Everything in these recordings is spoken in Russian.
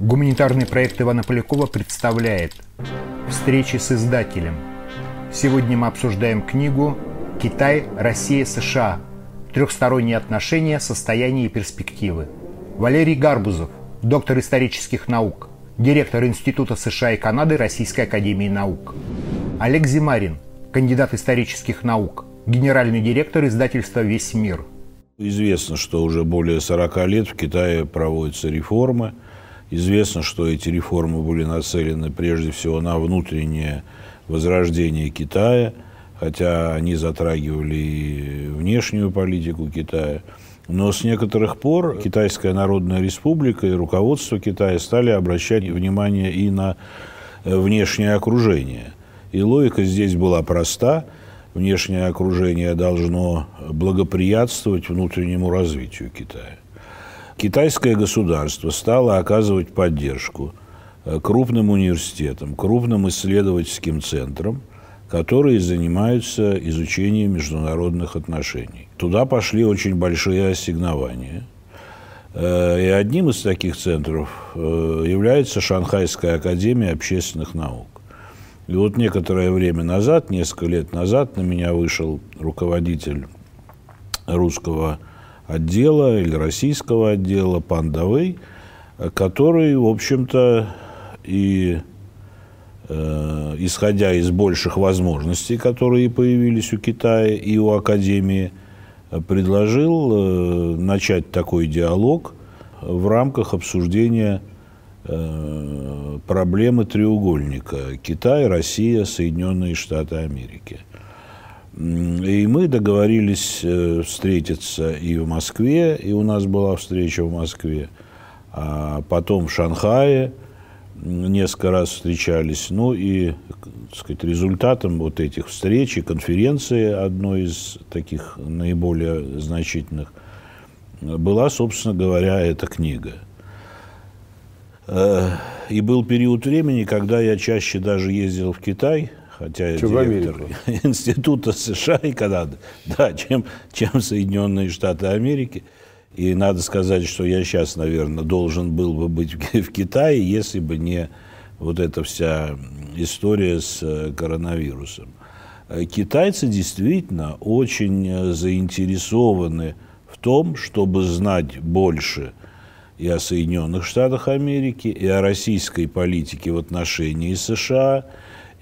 Гуманитарный проект Ивана Полякова представляет «Встречи с издателем». Сегодня мы обсуждаем книгу «Китай, Россия, США. Трехсторонние отношения, состояние и перспективы». Валерий Гарбузов, доктор исторических наук, директор Института США и Канады Российской Академии Наук. Олег Зимарин, кандидат исторических наук, генеральный директор издательства «Весь мир». Известно, что уже более 40 лет в Китае проводятся реформы – Известно, что эти реформы были нацелены прежде всего на внутреннее возрождение Китая, хотя они затрагивали и внешнюю политику Китая. Но с некоторых пор Китайская Народная Республика и руководство Китая стали обращать внимание и на э, внешнее окружение. И логика здесь была проста. Внешнее окружение должно благоприятствовать внутреннему развитию Китая китайское государство стало оказывать поддержку э, крупным университетам, крупным исследовательским центрам, которые занимаются изучением международных отношений. Туда пошли очень большие ассигнования. Э, и одним из таких центров э, является Шанхайская академия общественных наук. И вот некоторое время назад, несколько лет назад, на меня вышел руководитель русского отдела или российского отдела Пандавей, который, в общем-то, и э, исходя из больших возможностей, которые появились у Китая и у Академии, предложил э, начать такой диалог в рамках обсуждения э, проблемы треугольника Китай, Россия, Соединенные Штаты Америки – и мы договорились э, встретиться и в Москве, и у нас была встреча в Москве, а потом в Шанхае несколько раз встречались. Ну и, так сказать, результатом вот этих встреч и конференции, одной из таких наиболее значительных, была, собственно говоря, эта книга. Э, и был период времени, когда я чаще даже ездил в Китай – хотя я директор Института США и Канады, да, чем, чем Соединенные Штаты Америки. И надо сказать, что я сейчас, наверное, должен был бы быть в Китае, если бы не вот эта вся история с э, коронавирусом. Э, китайцы действительно очень э, заинтересованы в том, чтобы знать больше и о Соединенных Штатах Америки, и о российской политике в отношении США –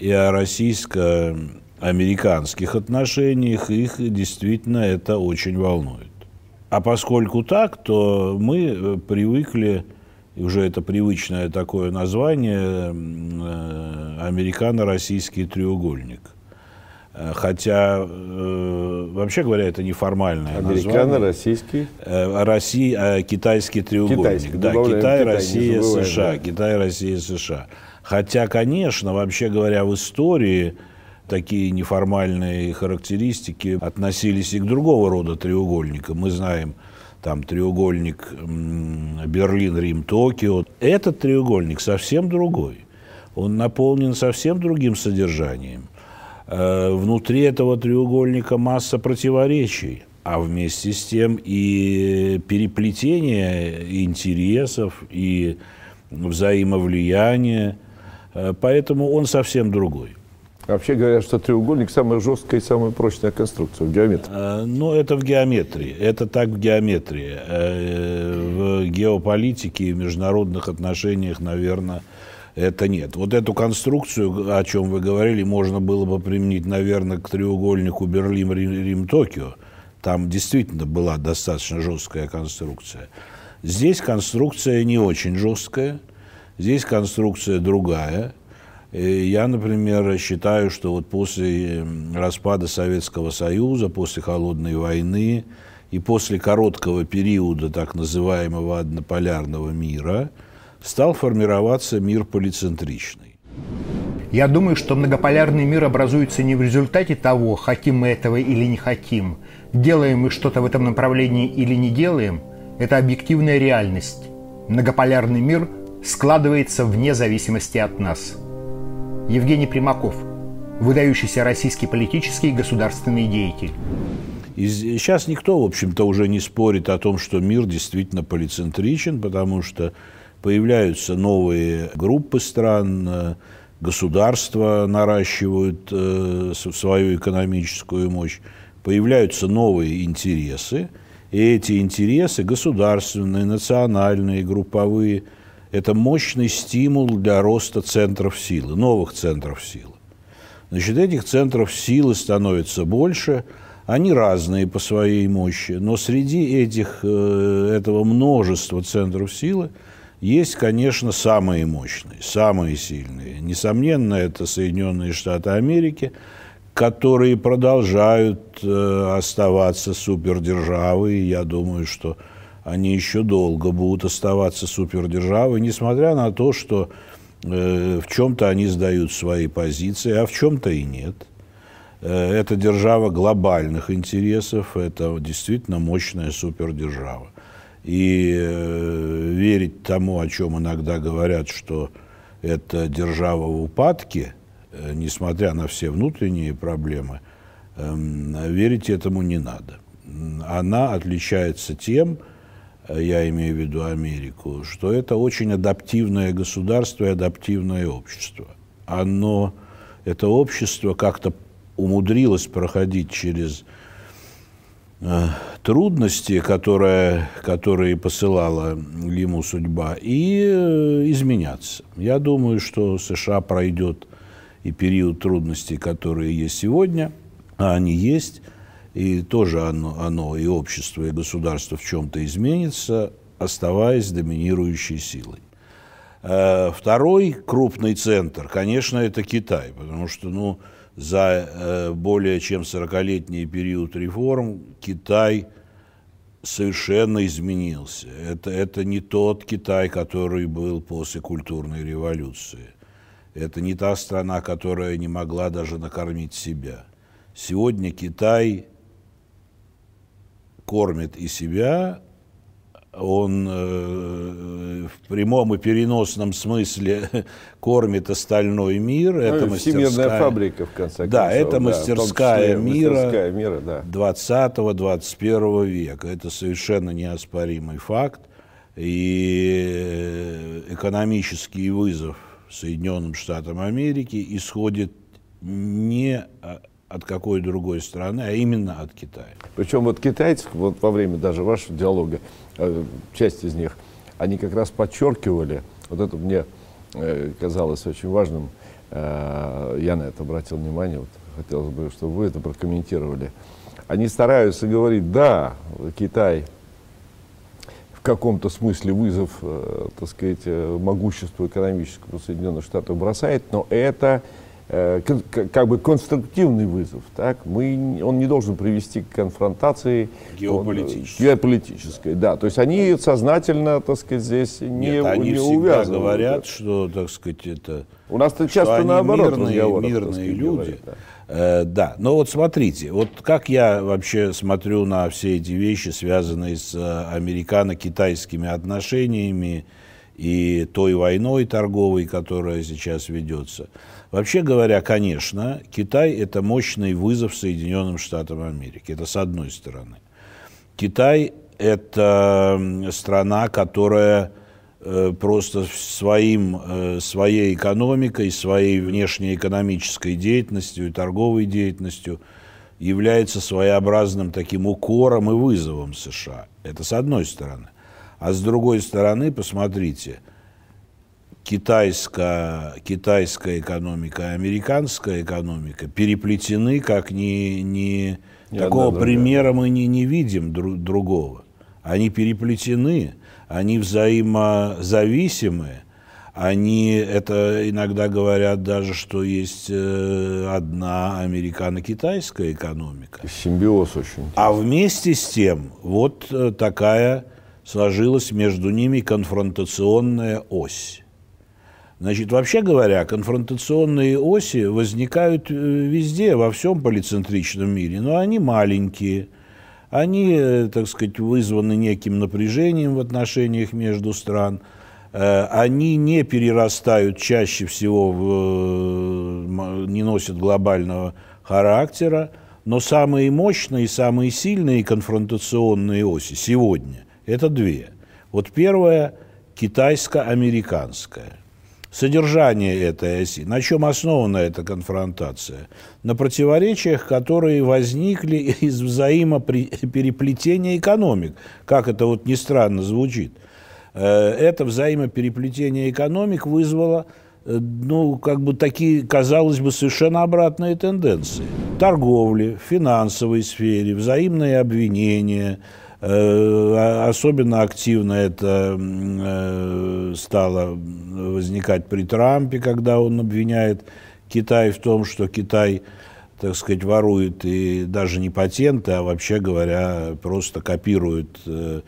и о российско-американских отношениях, их действительно это очень волнует. А поскольку так, то мы э, привыкли, уже это привычное такое название, э, американо-российский треугольник. Э, хотя, вообще говоря, это неформальное Американо-российский? Россия, китайский треугольник. Китайский. Да, Китай, Китай, Россия, США. Китай, Россия, США. Хотя, конечно, вообще говоря, в истории такие неформальные характеристики относились и к другого рода треугольникам. Мы знаем там треугольник Берлин, Рим, Токио. Этот треугольник совсем другой. Он наполнен совсем другим содержанием. Э, внутри этого треугольника масса противоречий, а вместе с тем и переплетение интересов, и взаимовлияние – поэтому он совсем другой. Вообще говорят, что треугольник самая жесткая и самая прочная конструкция в геометрии. Э, ну, это в геометрии. Это так в геометрии. Э, в геополитике и международных отношениях, наверное, это нет. Вот эту конструкцию, о чем вы говорили, можно было бы применить, наверное, к треугольнику Берлин-Рим-Токио. Там действительно была достаточно жесткая конструкция. Здесь конструкция не очень жесткая – Здесь конструкция другая. И я, например, считаю, что вот после распада Советского Союза, после Холодной войны и после короткого периода так называемого однополярного мира стал формироваться мир полицентричный. Я думаю, что многополярный мир образуется не в результате того, хотим мы этого или не хотим, делаем мы что-то в этом направлении или не делаем, это объективная реальность. Многополярный мир – складывается вне зависимости от нас. Евгений Примаков, выдающийся российский политический и государственный деятель. И сейчас никто, в общем-то, уже не спорит о том, что мир действительно полицентричен, потому что появляются новые группы стран, государства наращивают э, свою экономическую мощь, появляются новые интересы, и эти интересы государственные, национальные, групповые – это мощный стимул для роста центров силы, новых центров силы. Значит, этих центров силы становится больше, они разные по своей мощи, но среди этих, э, этого множества центров силы есть, конечно, самые мощные, самые сильные. Несомненно, это Соединенные Штаты Америки – которые продолжают э, оставаться супердержавой. Я думаю, что они еще долго будут оставаться супердержавой, несмотря на то, что э, в чем-то они сдают свои позиции, а в чем-то и нет. Э, это держава глобальных интересов, это действительно мощная супердержава. И э, верить тому, о чем иногда говорят, что это держава в упадке – Э, несмотря на все внутренние проблемы, эм, верить этому не надо. Она отличается тем, э, я имею в виду Америку, что это очень адаптивное государство и адаптивное общество. Оно, это общество как-то умудрилось проходить через э, трудности, которые, которые посылала ему судьба, и изменяться. Я думаю, что США пройдет и период трудностей, которые есть сегодня, а они есть, и тоже оно, оно и общество, и государство в чем-то изменится, оставаясь доминирующей силой. Э, второй крупный центр, конечно, это Китай, потому что ну, за э, более чем 40-летний период реформ Китай совершенно изменился. Это, это не тот Китай, который был после культурной революции. Это не та страна, которая не могла даже накормить себя. Сегодня Китай кормит и себя, он э, в прямом и переносном смысле кормит остальной мир. Ну, это мастерская фабрика, в конце концов. Да, это мастерская, мира, мастерская мира да. 20-21 века. Это совершенно неоспоримый факт. И э, экономический вызов – Соединенным Штатам Америки исходит не от какой другой страны, а именно от Китая. Причем вот китайцы, вот во время даже вашего диалога, э, часть из них, они как раз подчеркивали, вот это мне э, казалось очень важным, э, я на это обратил внимание, вот хотелось бы, чтобы вы это прокомментировали. Они стараются говорить, да, Китай в каком-то смысле вызов, так сказать, могуществу экономическому Соединенных Штатов бросает, но это как бы конструктивный вызов. Так? Мы, он не должен привести к конфронтации геополитической. геополитической. Да, то есть они сознательно, так сказать, здесь не, Нет, они не всегда увязаны. говорят, что, так сказать, это... У нас-то часто наоборот мирные. Мирные люди. Говорят, да. Э, да, но вот смотрите, вот как я вообще смотрю на все эти вещи, связанные с э, американо-китайскими отношениями и той войной торговой, которая сейчас ведется. Вообще говоря, конечно, Китай – это мощный вызов Соединенным Штатам Америки. Это с одной стороны. Китай – это страна, которая Э, просто своим, э, своей экономикой, своей внешнеэкономической деятельностью и торговой деятельностью является своеобразным таким укором и вызовом США. Это с одной стороны. А с другой стороны, посмотрите, китайская, китайская экономика и американская экономика переплетены, как ни, ни, ни такого примера мы не, не видим друг, другого. Они переплетены они взаимозависимы, они это иногда говорят даже, что есть э, одна американо-китайская экономика. Симбиоз очень. А вместе с тем вот э, такая сложилась между ними конфронтационная ось. Значит, вообще говоря, конфронтационные оси возникают э, везде, во всем полицентричном мире, но они маленькие – они, э, так сказать, вызваны неким напряжением в отношениях между стран. Э, они не перерастают чаще всего, в, не носят глобального характера, но самые мощные, самые сильные конфронтационные оси сегодня – это две. Вот первая китайско-американская. Содержание этой оси, на чем основана эта конфронтация? На противоречиях, которые возникли из взаимопереплетения экономик. Как это вот ни странно звучит. Э, это взаимопереплетение экономик вызвало э, ну, как бы такие, казалось бы, совершенно обратные тенденции. Торговли, финансовой сфере, взаимные обвинения – особенно активно это э, стало возникать при Трампе, когда он обвиняет Китай в том, что Китай, так сказать, ворует и даже не патенты, а вообще говоря, просто копирует э,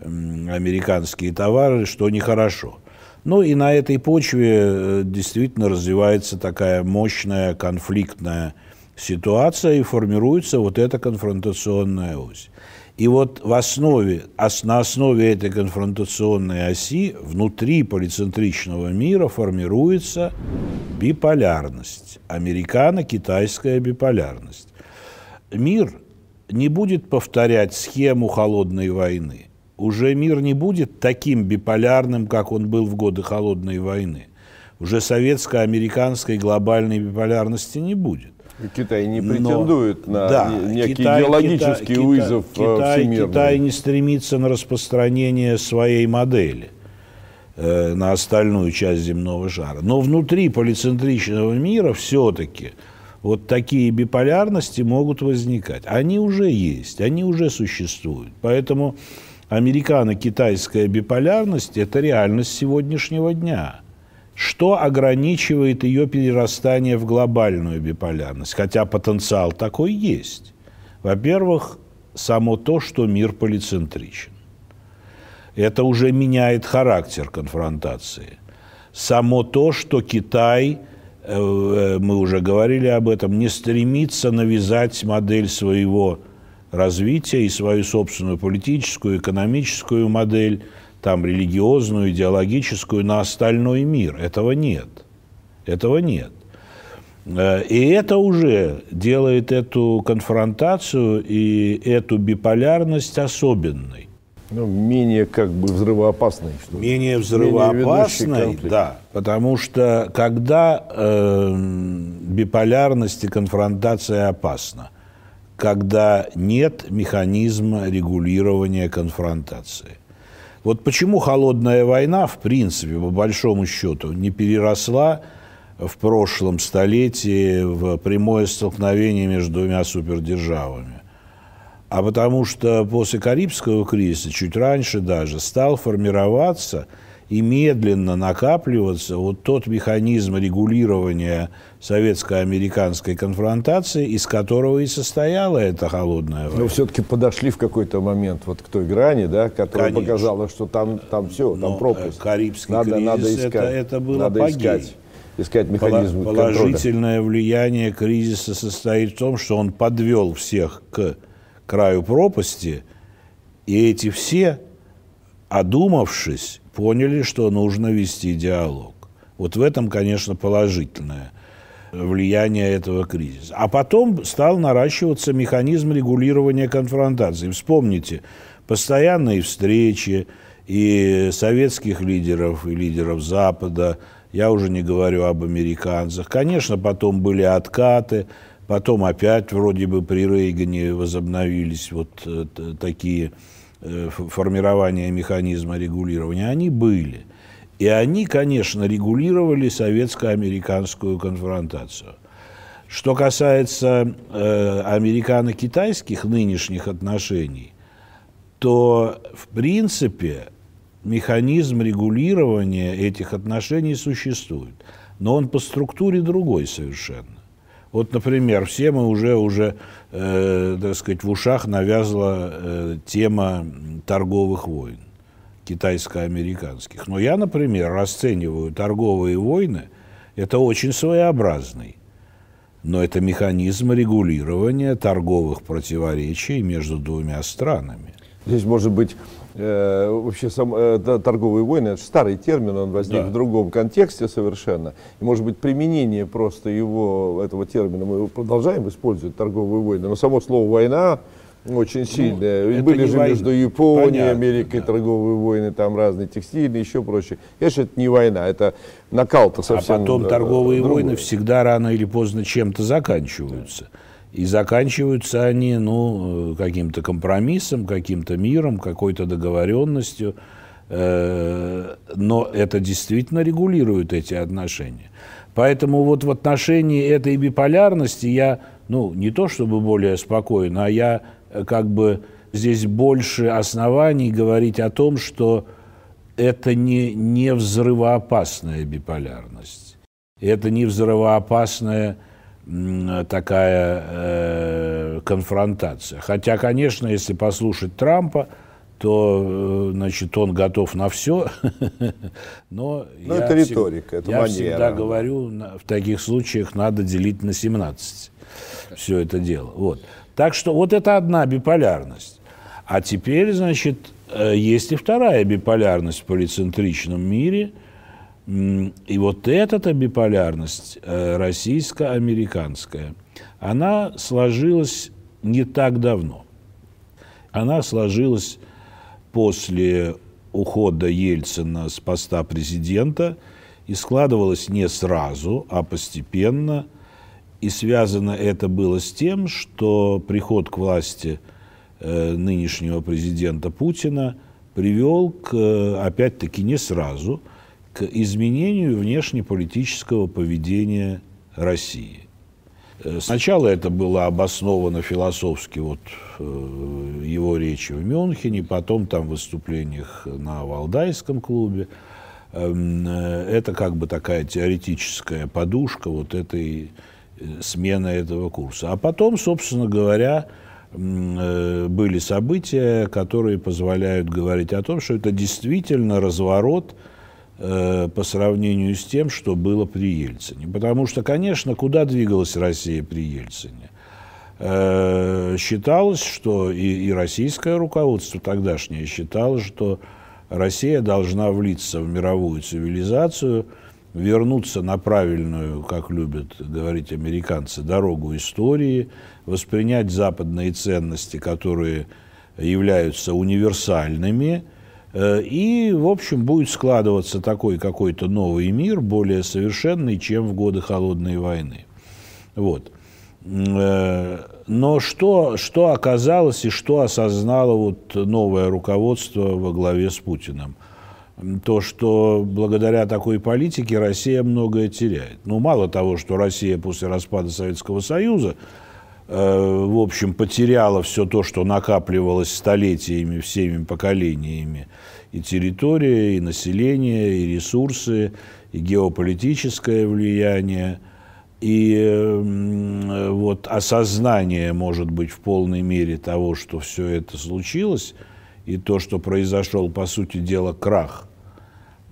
американские товары, что нехорошо. Ну и на этой почве действительно развивается такая мощная конфликтная ситуация и формируется вот эта конфронтационная ось. И вот в основе, на основе этой конфронтационной оси внутри полицентричного мира формируется биполярность, американо-китайская биполярность. Мир не будет повторять схему холодной войны. Уже мир не будет таким биполярным, как он был в годы холодной войны. Уже советско-американской глобальной биполярности не будет. Китай не претендует Но, на да, некий Китай, идеологический Китай, вызов э, Китай, всемирный. Китай не стремится на распространение своей модели э, на остальную часть земного шара. Но внутри полицентричного мира все-таки вот такие биполярности могут возникать. Они уже есть, они уже существуют. Поэтому американо-китайская биполярность – это реальность сегодняшнего дня – что ограничивает ее перерастание в глобальную биполярность? Хотя потенциал такой есть. Во-первых, само то, что мир полицентричен. Это уже меняет характер конфронтации. Само то, что Китай, э, э, мы уже говорили об этом, не стремится навязать модель своего развития и свою собственную политическую, экономическую модель – там религиозную, идеологическую на остальной мир. Этого нет. Этого нет. Э, и это уже делает эту конфронтацию и эту биполярность особенной. Ну, менее как бы взрывоопасной. Что менее взрывоопасной, да. Потому что когда э, биполярность и конфронтация опасна, когда нет механизма регулирования конфронтации. Вот почему холодная война, в принципе, по большому счету, не переросла в прошлом столетии в прямое столкновение между двумя супердержавами. А потому что после Карибского кризиса, чуть раньше даже, стал формироваться – и медленно накапливаться вот тот механизм регулирования советско-американской конфронтации, из которого и состояла эта холодная война. Но все-таки подошли в какой-то момент вот к той грани, да, которая Конечно. показала, что там, там все, там Но пропасть. Карибский надо, кризис, надо искать, это, это было надо искать искать механизм Положительное контроля. влияние кризиса состоит в том, что он подвел всех к краю пропасти, и эти все, одумавшись, поняли, что нужно вести диалог. Вот в этом, конечно, положительное влияние этого кризиса. А потом стал наращиваться механизм регулирования конфронтации. Вспомните, постоянные встречи и советских лидеров, и лидеров Запада, я уже не говорю об американцах. Конечно, потом были откаты, потом опять вроде бы при Рейгане возобновились вот э, такие формирования механизма регулирования, они были. И они, конечно, регулировали советско-американскую конфронтацию. Что касается э, американо-китайских нынешних отношений, то, в принципе, механизм регулирования этих отношений существует. Но он по структуре другой совершенно. Вот, например, все мы уже, уже э, так сказать, в ушах навязла э, тема торговых войн, китайско-американских. Но я, например, расцениваю торговые войны, это очень своеобразный, но это механизм регулирования торговых противоречий между двумя странами. Здесь может быть Э, вообще сам, э, торговые войны, это старый термин, он возник да. в другом контексте совершенно. И может быть применение просто его, этого термина, мы продолжаем использовать торговые войны, но само слово война Очень сильная. Ну, Были же война. между Японией, Понятно, Америкой да. торговые войны, там разные текстильные, еще проще. Конечно, это не война, это накал-то совсем. А потом торговые другой. войны всегда рано или поздно чем-то заканчиваются. И заканчиваются они ну, каким-то компромиссом, каким-то миром, какой-то договоренностью. Э, но это действительно регулирует эти отношения. Поэтому вот в отношении этой биполярности я, ну, не то чтобы более спокоен, а я э, как бы здесь больше оснований говорить о том, что это не, не взрывоопасная биполярность. Это не взрывоопасная такая э, конфронтация. Хотя, конечно, если послушать Трампа, то, э, значит, он готов на все. Но, Но это риторика, это Я манера. всегда говорю, в таких случаях надо делить на 17 все это дело. Вот. Так что вот это одна биполярность. А теперь, значит, э, есть и вторая биполярность в полицентричном мире – и вот эта биполярность э, российско-американская, она сложилась не так давно. Она сложилась после ухода Ельцина с поста президента и складывалась не сразу, а постепенно. И связано это было с тем, что приход к власти э, нынешнего президента Путина привел к, опять-таки, не сразу – к изменению внешнеполитического поведения России. Э, сначала это было обосновано философски вот э, его речи в Мюнхене, потом там в выступлениях на Валдайском клубе. Эм, э, это как бы такая теоретическая подушка вот этой смены этого курса. А потом, собственно говоря, были события, которые позволяют говорить о том, что это действительно разворот – по сравнению с тем, что было при Ельцине. Потому что, конечно, куда двигалась Россия при Ельцине? Э, считалось, что и, и российское руководство тогдашнее считало, что Россия должна влиться в мировую цивилизацию, вернуться на правильную, как любят говорить американцы, дорогу истории, воспринять западные ценности, которые являются универсальными – Э, и, в общем, будет складываться такой какой-то новый мир, более совершенный, чем в годы Холодной войны. Вот. Э, но что, что оказалось и что осознало вот новое руководство во главе с Путиным? То, что благодаря такой политике Россия многое теряет. Ну, мало того, что Россия после распада Советского Союза э, в общем, потеряла все то, что накапливалось столетиями, всеми поколениями, и территория, и население, и ресурсы, и геополитическое влияние, и вот осознание, может быть, в полной мере того, что все это случилось, и то, что произошел, по сути дела, крах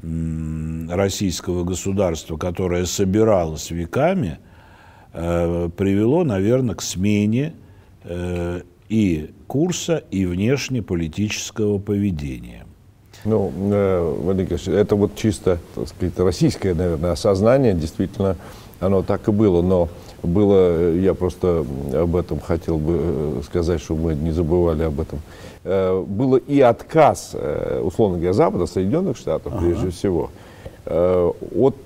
российского государства, которое собиралось веками, э, привело, наверное, к смене э, и курса, и внешнеполитического поведения. Ну, э, Владимир это вот чисто, так сказать, российское, наверное, осознание, действительно, оно так и было, но было, я просто об этом хотел бы э, сказать, чтобы мы не забывали об этом, э, было и отказ, условно говоря, Запада, Соединенных Штатов, ага. прежде всего, от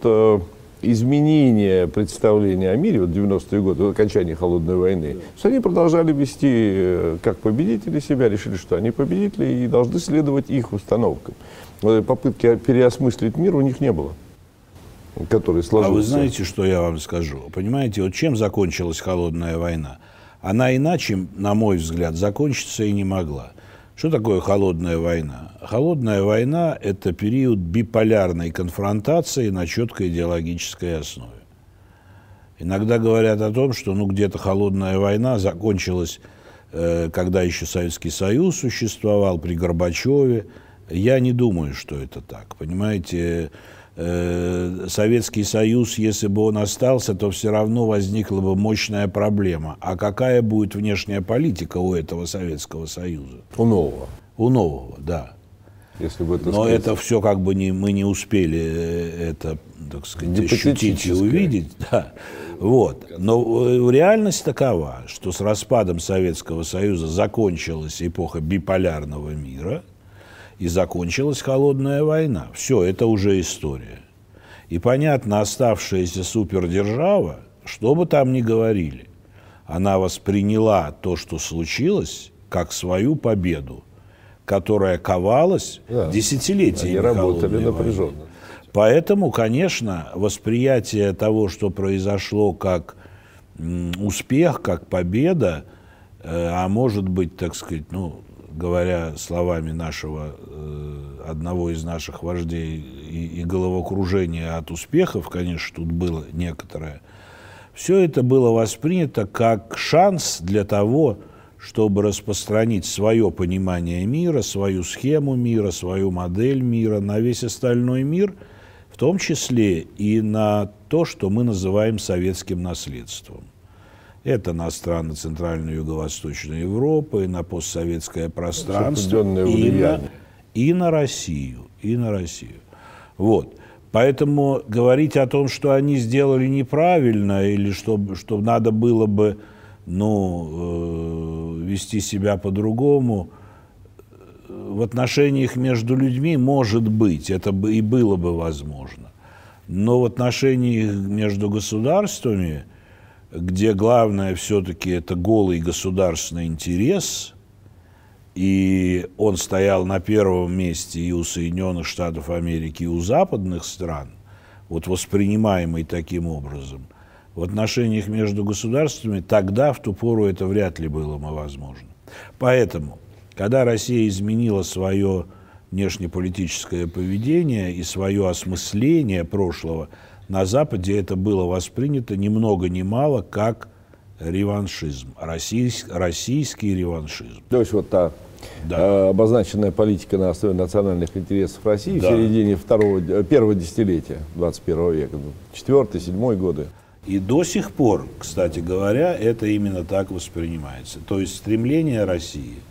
изменения представления о мире, вот 90-е годы, вот окончания Холодной войны, что они продолжали вести э, как победители себя, решили, что они победители и должны следовать их установкам. Попытки переосмыслить мир у них не было который сложился. А вы знаете, что я вам скажу? Понимаете, вот чем закончилась холодная война? Она иначе, на мой взгляд, закончиться и не могла. Что такое холодная война? Холодная война – это период биполярной конфронтации на четкой идеологической основе. Иногда говорят о том, что ну, где-то холодная война закончилась, э, когда еще Советский Союз существовал, при Горбачеве. Я не думаю, что это так. Понимаете, Советский Союз, если бы он остался, то все равно возникла бы мощная проблема. А какая будет внешняя политика у этого Советского Союза? У нового. У нового, да. Если бы это Но сказать... это все как бы не, мы не успели э, это так сказать, ощутить и увидеть. Да. Вот. Но э, реальность такова, что с распадом Советского Союза закончилась эпоха биполярного мира и закончилась холодная война. Все, это уже история. И понятно, оставшаяся супердержава, что бы там ни говорили, она восприняла то, что случилось, как свою победу, которая ковалась да. десятилетиями. Они работали напряженно. Войны. Поэтому, конечно, восприятие того, что произошло как успех, как победа, э, а может быть, так сказать, ну, говоря словами нашего, э, одного из наших вождей, и, и головокружение от успехов, конечно, тут было некоторое, все это было воспринято как шанс для того, чтобы распространить свое понимание мира, свою схему мира, свою модель мира на весь остальной мир – том числе и на то, что мы называем советским наследством. Это на страны Центральной и Юго-Восточной Европы, и на постсоветское пространство, и на, и на Россию, и на Россию. Вот. Поэтому говорить о том, что они сделали неправильно, или что, что надо было бы ну, э, вести себя по-другому, в отношениях между людьми может быть, это бы и было бы возможно. Но в отношениях между государствами, где главное все-таки это голый государственный интерес, и он стоял на первом месте и у Соединенных Штатов Америки, и у западных стран, вот воспринимаемый таким образом, в отношениях между государствами, тогда, в ту пору, это вряд ли было возможно. Поэтому – когда Россия изменила свое внешнеполитическое поведение и свое осмысление прошлого, на Западе это было воспринято ни много ни мало как реваншизм, российский, российский реваншизм. То есть вот та да. Э, обозначенная политика на основе национальных интересов России да. в середине второго, э, первого десятилетия 21 века, ну, четвертый, седьмой годы. И до сих пор, кстати говоря, это именно так воспринимается. То есть стремление России –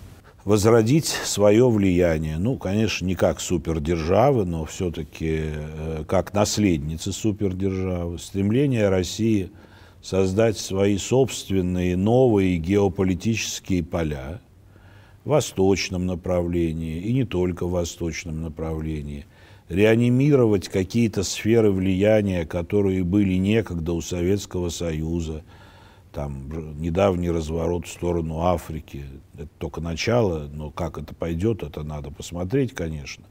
возродить свое влияние. Ну, конечно, не как супердержавы, но все-таки э, как наследницы супердержавы. Стремление России создать свои собственные новые геополитические поля в восточном направлении и не только в восточном направлении. Реанимировать какие-то сферы влияния, которые были некогда у Советского Союза – там недавний разворот в сторону Африки. Это только начало, но как это пойдет, это надо посмотреть, конечно.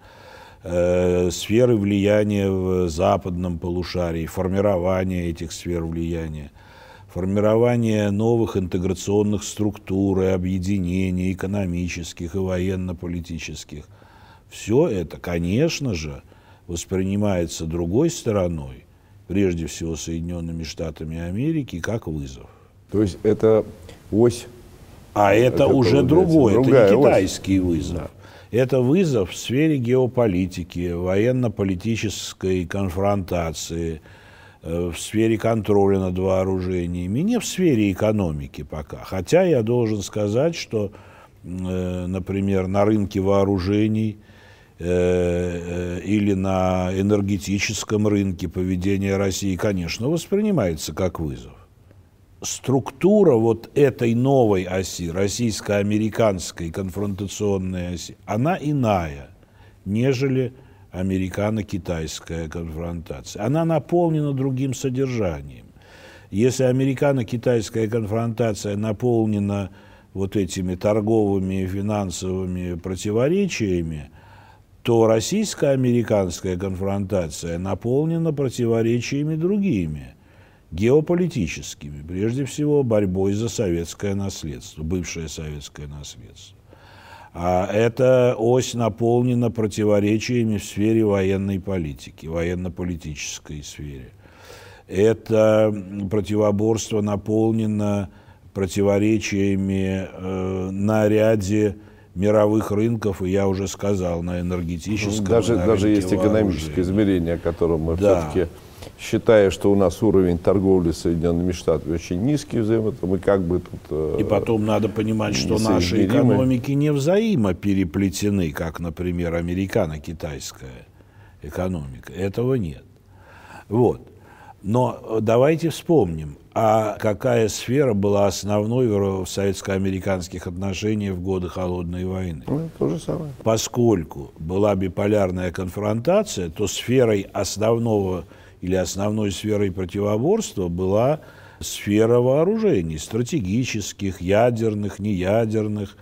Э, сферы влияния в западном полушарии, формирование этих сфер влияния, формирование новых интеграционных структур и объединений экономических и военно-политических. Все это, конечно же, воспринимается другой стороной, прежде всего Соединенными Штатами Америки, как вызов. То есть это ось. А это уже другой, это не китайский ось. вызов. Да. Это вызов в сфере геополитики, военно-политической конфронтации, э, в сфере контроля над вооружениями, не в сфере экономики пока. Хотя я должен сказать, что, э, например, на рынке вооружений э, или на энергетическом рынке поведение России, конечно, воспринимается как вызов структура вот этой новой оси, российско-американской конфронтационной оси, она иная, нежели американо-китайская конфронтация. Она наполнена другим содержанием. Если американо-китайская конфронтация наполнена вот этими торговыми и финансовыми противоречиями, то российско-американская конфронтация наполнена противоречиями другими – геополитическими, прежде всего борьбой за советское наследство, бывшее советское наследство. А эта ось наполнена противоречиями в сфере военной политики, военно-политической сфере. Это противоборство наполнено противоречиями э, на ряде мировых рынков, и я уже сказал, на энергетическом. Даже, на даже есть экономическое измерение, о котором мы да. все-таки считая, что у нас уровень торговли с Соединенными Штатами очень низкий взаимо, мы как бы тут... Э, И потом надо понимать, что наши экономики не взаимопереплетены, как, например, американо-китайская экономика. Этого нет. Вот. Но давайте вспомним, а какая сфера была основной в советско-американских отношениях в годы Холодной войны? Ну, то же самое. Поскольку была биполярная конфронтация, то сферой основного или основной сферой противоборства была сфера вооружений, стратегических, ядерных, неядерных,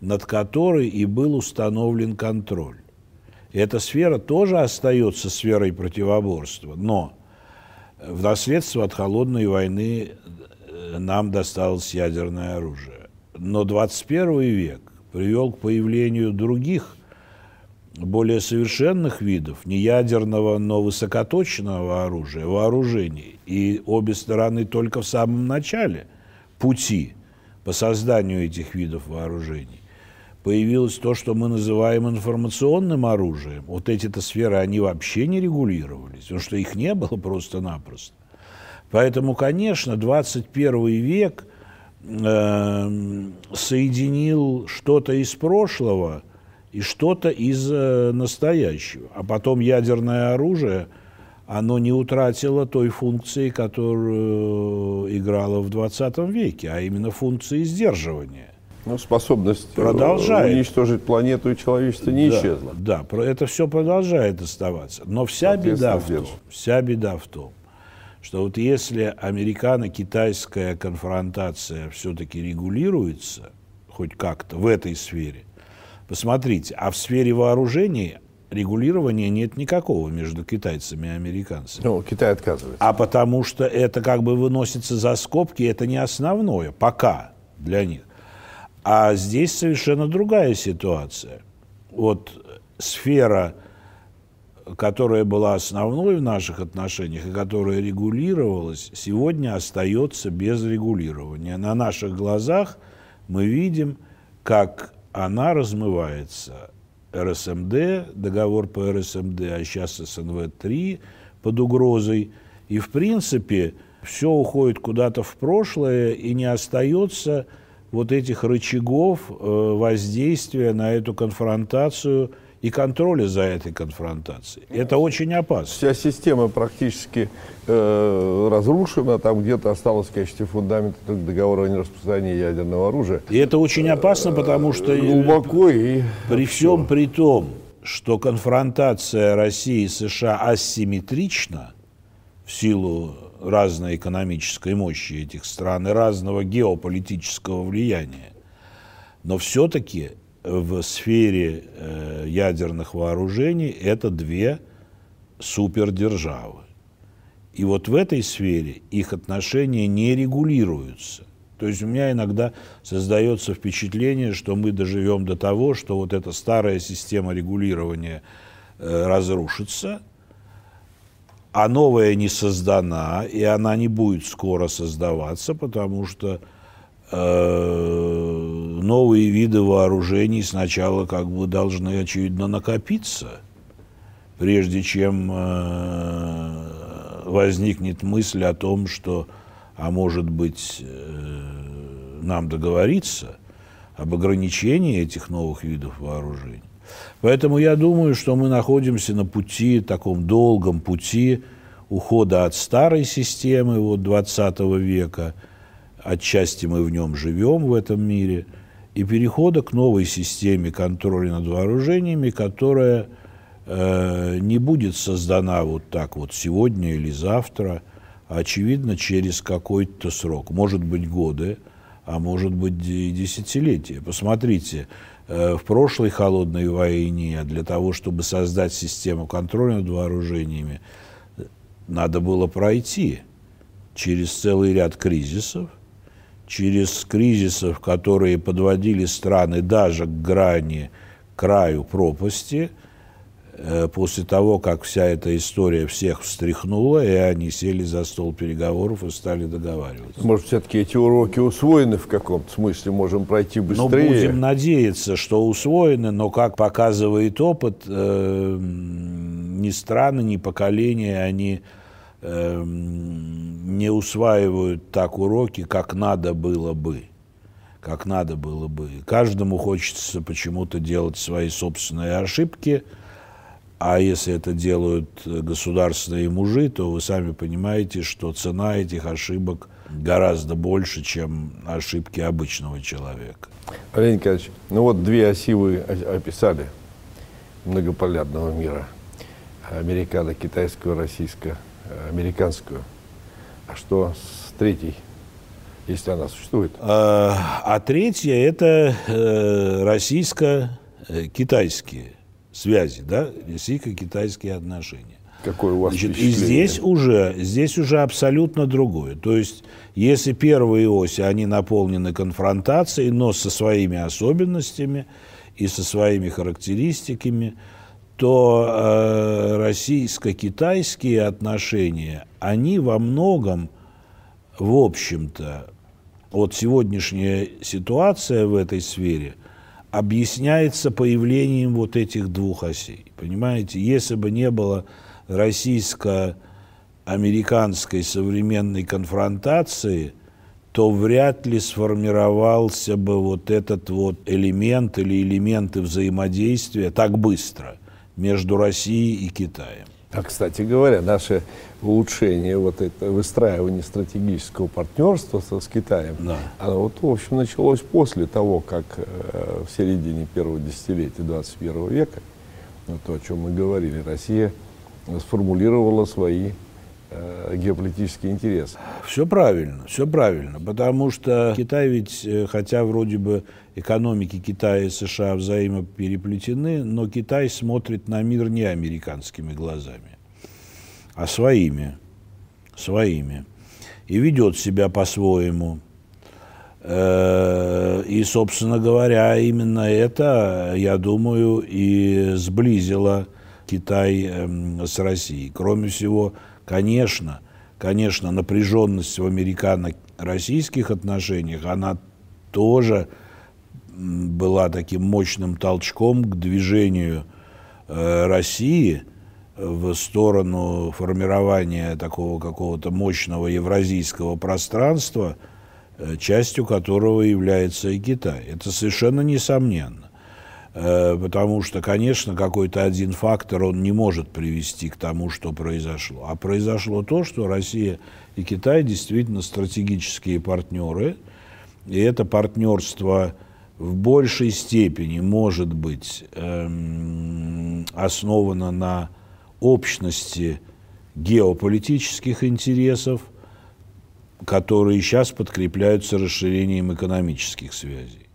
над которой и был установлен контроль. Эта сфера тоже остается сферой противоборства, но в наследство от холодной войны э, нам досталось ядерное оружие. Но 21 век привел к появлению других, более совершенных видов, не ядерного, но высокоточного оружия, вооружений. И обе стороны только в самом начале пути по созданию этих видов вооружений появилось то, что мы называем информационным оружием. Вот эти-то сферы, они вообще не регулировались, потому что их не было просто-напросто. Поэтому, конечно, 21 век э, соединил что-то из прошлого и что-то из э, настоящего. А потом ядерное оружие, оно не утратило той функции, которую играло в 20 веке, а именно функции сдерживания. Ну, способность э, продолжает. уничтожить планету и человечество не да, исчезла. Да, это все продолжает оставаться. Но вся беда в том, вся беда в том, что вот если американо-китайская конфронтация все-таки регулируется, хоть как-то в этой сфере, посмотрите, а в сфере вооружений регулирования нет никакого между китайцами и американцами. Ну, Китай отказывается. А потому что это как бы выносится за скобки, это не основное пока для них. А здесь совершенно другая ситуация. Вот сфера, которая была основной в наших отношениях и которая регулировалась, сегодня остается без регулирования. На наших глазах мы видим, как она размывается. РСМД, договор по РСМД, а сейчас СНВ-3 под угрозой. И, в принципе, все уходит куда-то в прошлое и не остается вот этих рычагов э, воздействия на эту конфронтацию и контроля за этой конфронтацией. Это очень опасно. Вся система практически э, разрушена, там где-то осталось в качестве фундамента договора о нераспространении ядерного оружия. И это очень опасно, потому что э, глубоко и при всем при том, что конфронтация России и США асимметрична в силу разной экономической мощи этих стран и разного геополитического влияния. Но все-таки в сфере э, ядерных вооружений это две супердержавы. И вот в этой сфере их отношения не регулируются. То есть у меня иногда создается впечатление, что мы доживем до того, что вот эта старая система регулирования э, разрушится, а новая не создана, и она не будет скоро создаваться, потому что э, новые виды вооружений сначала как бы должны, очевидно, накопиться, прежде чем э, возникнет мысль о том, что, а может быть, э, нам договориться об ограничении этих новых видов вооружений. Поэтому я думаю, что мы находимся на пути, таком долгом пути ухода от старой системы вот, 20 века, отчасти мы в нем живем в этом мире, и перехода к новой системе контроля над вооружениями, которая э, не будет создана вот так вот сегодня или завтра, а очевидно через какой-то срок, может быть годы, а может быть и десятилетия. Посмотрите, в прошлой холодной войне для того, чтобы создать систему контроля над вооружениями, надо было пройти через целый ряд кризисов, через кризисов, которые подводили страны даже к грани, к краю пропасти – Э, после того, как вся эта история всех встряхнула, и они сели за стол переговоров и стали договариваться. Может, все-таки эти уроки усвоены в каком-то смысле, можем пройти быстрее? Ну, будем надеяться, что усвоены, но, как показывает опыт, э, ни страны, ни поколения, они э, не усваивают так уроки, как надо было бы как надо было бы. Каждому хочется почему-то делать свои собственные ошибки – А если это делают государственные мужи, то вы сами понимаете, что цена этих ошибок гораздо больше, чем ошибки обычного человека. Валерий Николаевич, ну вот две оси вы описали многополярного мира. Американо-китайскую, российско-американскую. А что с третьей, если она существует? А, а третья – это э, российско-китайские связи, да, российско-китайские отношения. Какое у вас Значит, И здесь уже, здесь уже абсолютно другое. То есть, если первые оси, они наполнены конфронтацией, но со своими особенностями и со своими характеристиками, то э, российско-китайские отношения, они во многом, в общем-то, вот сегодняшняя ситуация в этой сфере – объясняется появлением вот этих двух осей. Понимаете, если бы не было российско-американской современной конфронтации, то вряд ли сформировался бы вот этот вот элемент или элементы взаимодействия так быстро между Россией и Китаем. А, кстати говоря, наше улучшение, вот это выстраивание стратегического партнерства с, с Китаем, да. оно вот, в общем, началось после того, как э, в середине первого десятилетия 21 века, ну, то, о чем мы говорили, Россия сформулировала свои э, геополитические интересы. Все правильно, все правильно, потому что Китай ведь, э, хотя вроде бы экономики Китая и США взаимопереплетены, но Китай смотрит на мир не американскими глазами, а своими, своими. И ведет себя по-своему. Э, и, собственно говоря, именно это, я думаю, и сблизило Китай эм, с Россией. Кроме всего, конечно, конечно, напряженность в американо-российских отношениях, она тоже была таким мощным толчком к движению э, России в сторону формирования такого какого-то мощного евразийского пространства, э, частью которого является и Китай. Это совершенно несомненно. Э, потому что, конечно, какой-то один фактор, он не может привести к тому, что произошло. А произошло то, что Россия и Китай действительно стратегические партнеры, и это партнерство – в большей степени может быть эм, основана на общности геополитических интересов, которые сейчас подкрепляются расширением экономических связей.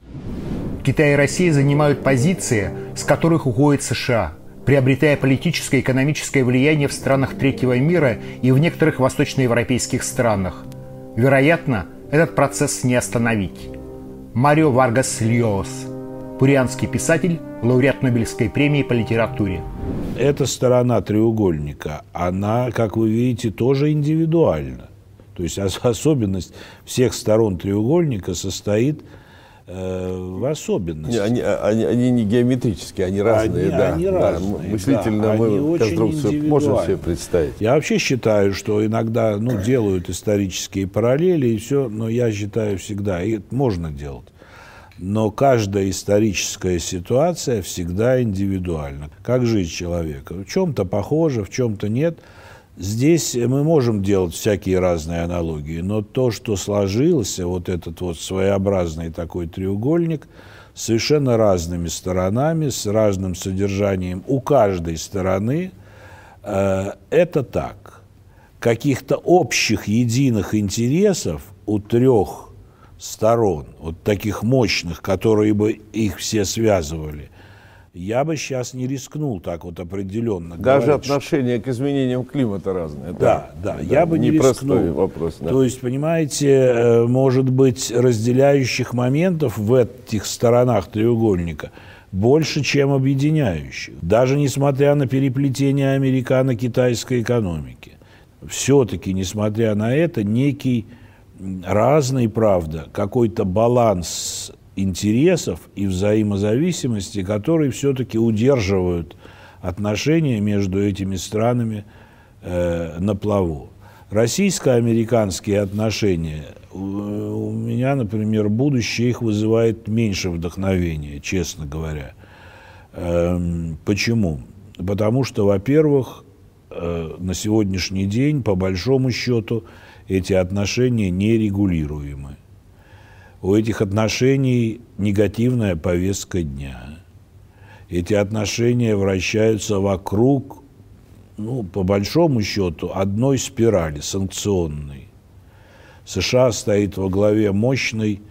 Китай и Россия занимают позиции, с которых уходит США, приобретая политическое и экономическое влияние в странах третьего мира и в некоторых восточноевропейских странах. Вероятно, этот процесс не остановить. Марио Варгас Льос, пурианский писатель, лауреат Нобелевской премии по литературе. Эта сторона треугольника, она, как вы видите, тоже индивидуальна. То есть особенность всех сторон треугольника состоит э, в особенности. Они, они, они не геометрические, они разные, они, да. Они да. разные, Мыслительно да. мы конструкцию можем себе представить. Я вообще считаю, что иногда ну, делают исторические параллели и все, но я считаю всегда, и это можно делать. Но каждая историческая ситуация всегда индивидуальна. Как жизнь человека. В чем-то похоже, в чем-то нет – Здесь мы можем делать всякие разные аналогии, но то, что сложилось, вот этот вот своеобразный такой треугольник, совершенно разными сторонами, с разным содержанием у каждой стороны, э, это так. Каких-то общих единых интересов у трех сторон, вот таких мощных, которые бы их все связывали, я бы сейчас не рискнул так вот определенно Даже говорить, отношение что... к изменениям климата разное. Да, да, да, я бы не рискнул. вопрос. Да. То есть, понимаете, э, может быть, разделяющих моментов в этих сторонах треугольника больше, чем объединяющих. Даже несмотря на переплетение американо-китайской экономики. Все-таки, несмотря на это, некий разный, правда, какой-то баланс интересов и взаимозависимости, которые все-таки удерживают отношения между этими странами э, на плаву. Российско-американские отношения, у меня, например, будущее их вызывает меньше вдохновения, честно говоря. Эм, почему? Потому что, во-первых, э, на сегодняшний день, по большому счету, эти отношения нерегулируемы. У этих отношений негативная повестка дня. Эти отношения вращаются вокруг, ну, по большому счету, одной спирали санкционной. США стоит во главе мощной,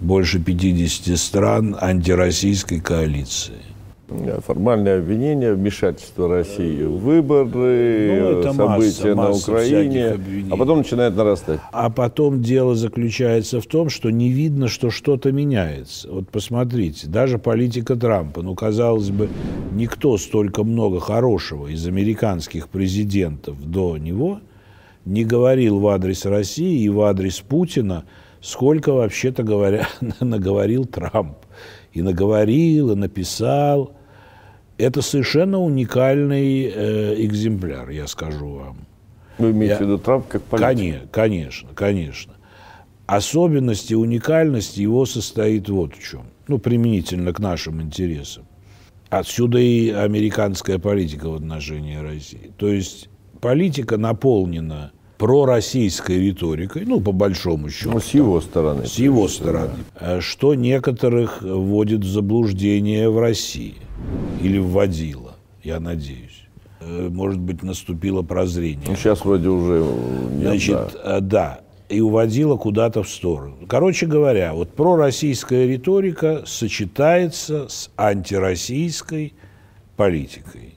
больше 50 стран, антироссийской коалиции. Формальное обвинение, вмешательство России в выборы, ну, события масса, на Украине, а потом начинает нарастать. А потом дело заключается в том, что не видно, что что-то меняется. Вот посмотрите, даже политика Трампа, ну, казалось бы, никто столько много хорошего из американских президентов до него не говорил в адрес России и в адрес Путина, сколько, вообще-то говоря, наговорил Трамп и наговорил, и написал. Это совершенно уникальный э, экземпляр, я скажу вам. Вы имеете я... в виду Трамп как политик? Конечно, конечно. Особенность и уникальность его состоит вот в чем. Ну, применительно к нашим интересам. Отсюда и американская политика в отношении России. То есть политика наполнена пророссийской риторикой, ну, по большому счету. Ну, с его стороны. С его стороны. Да. Что некоторых вводит в заблуждение в России. Или вводило, я надеюсь. Э, может быть, наступило прозрение. Ну, сейчас вроде уже нет, Значит, да. Э, да. И уводила куда-то в сторону. Короче говоря, вот пророссийская риторика сочетается с антироссийской политикой.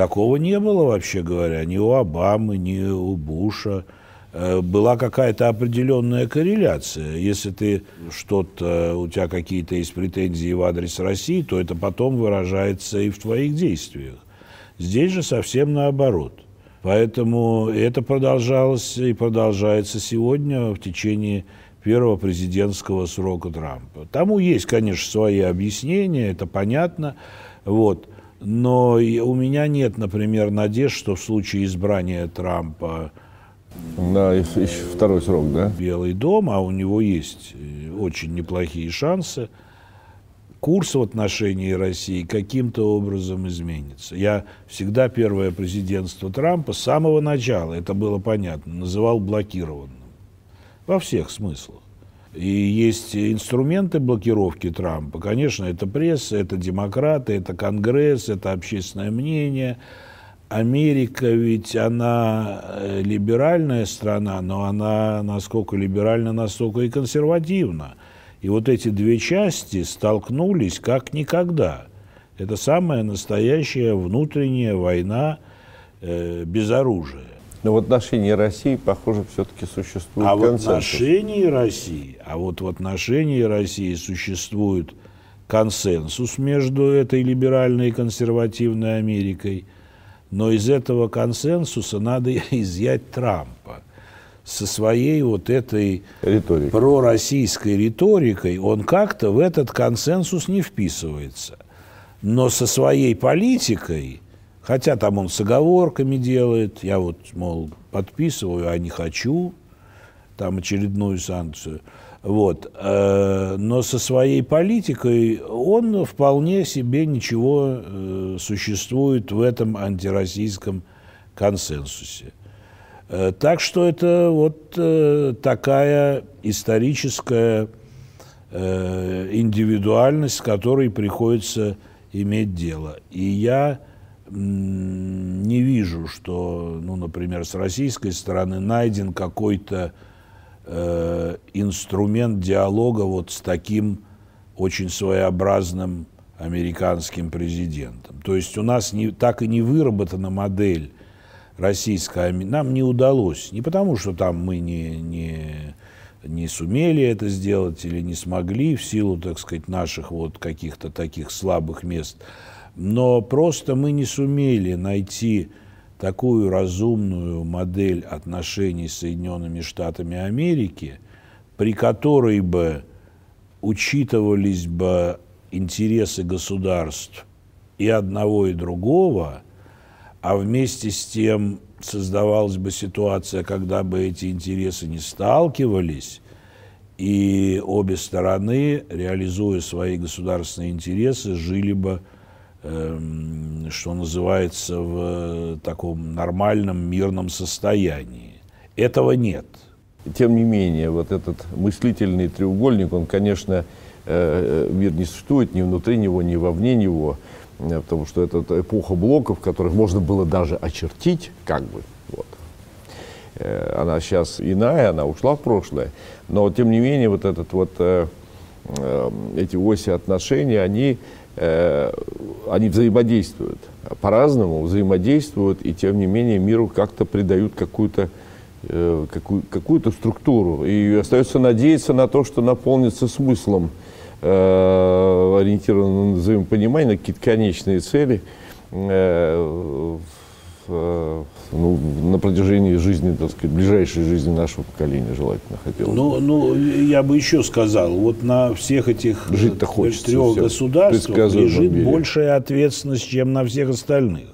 Такого не было, вообще говоря, ни у Обамы, ни у Буша. Э, была какая-то определенная корреляция. Если ты что-то, у тебя какие-то есть претензии в адрес России, то это потом выражается и в твоих действиях. Здесь же совсем наоборот. Поэтому это продолжалось и продолжается сегодня в течение первого президентского срока Трампа. Тому есть, конечно, свои объяснения, это понятно. Вот. Но у меня нет, например, надежд, что в случае избрания Трампа на еще второй срок, да? Белый дом, а у него есть э, очень неплохие шансы. Курс в отношении России каким-то образом изменится. Я всегда первое президентство Трампа с самого начала, это было понятно, называл блокированным. Во всех смыслах. И есть инструменты блокировки Трампа. Конечно, это пресса, это демократы, это Конгресс, это общественное мнение. Америка ведь она э, либеральная страна, но она насколько либеральна, настолько и консервативна. И вот эти две части столкнулись как никогда. Это самая настоящая внутренняя война э, без оружия. Но в отношении России, похоже, все-таки существует а консенсус. в отношении России, а вот в отношении России существует консенсус между этой либеральной и консервативной Америкой, но из этого консенсуса надо изъять Трампа со своей вот этой Риторика. пророссийской риторикой, он как-то в этот консенсус не вписывается. Но со своей политикой Хотя там он с оговорками делает, я вот, мол, подписываю, а не хочу, там очередную санкцию. Вот. Э, но со своей политикой он вполне себе ничего э, существует в этом антироссийском консенсусе. Э, так что это вот такая историческая индивидуальность, с которой приходится иметь дело. И я не вижу, что, ну, например, с российской стороны найден какой-то э, инструмент диалога вот с таким очень своеобразным американским президентом. То есть у нас не, так и не выработана модель российская. Нам не удалось. Не потому, что там мы не, не, не сумели это сделать или не смогли в силу, так сказать, наших вот каких-то таких слабых мест – но просто мы не сумели найти такую разумную модель отношений с Соединенными Штатами Америки, при которой бы учитывались бы интересы государств и одного, и другого, а вместе с тем создавалась бы ситуация, когда бы эти интересы не сталкивались, и обе стороны, реализуя свои государственные интересы, жили бы что называется, в таком нормальном мирном состоянии. Этого нет. Тем не менее, вот этот мыслительный треугольник, он, конечно, э, мир не существует ни внутри него, ни вовне него, э, потому что это эпоха блоков, которых можно было даже очертить, как бы, вот. Э, она сейчас иная, она ушла в прошлое, но, тем не менее, вот этот вот, эти оси отношений, они, они взаимодействуют, по-разному взаимодействуют, и, тем не менее, миру как-то придают какую-то Э, какую, какую-то структуру. И остается надеяться на то, что наполнится смыслом, э, ориентированным на взаимопонимание, на какие-то конечные цели э, ну, на протяжении жизни, так сказать, ближайшей жизни нашего поколения желательно хотелось. Ну, ну, я бы еще сказал, вот на всех этих Жить-то трех государствах лежит большая ответственность, чем на всех остальных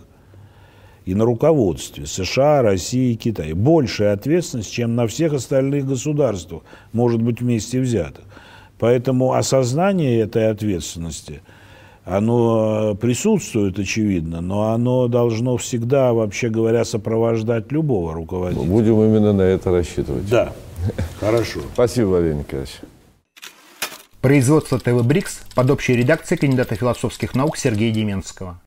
и на руководстве США, России и Китая. Большая ответственность, чем на всех остальных государствах, может быть, вместе взятых. Поэтому осознание этой ответственности, оно присутствует, очевидно, но оно должно всегда, вообще говоря, сопровождать любого руководителя. Будем именно на это рассчитывать. Да, хорошо. Спасибо, Владимир Николаевич. Производство ТВ «Брикс» под общей редакцией кандидата философских наук Сергея Деменского.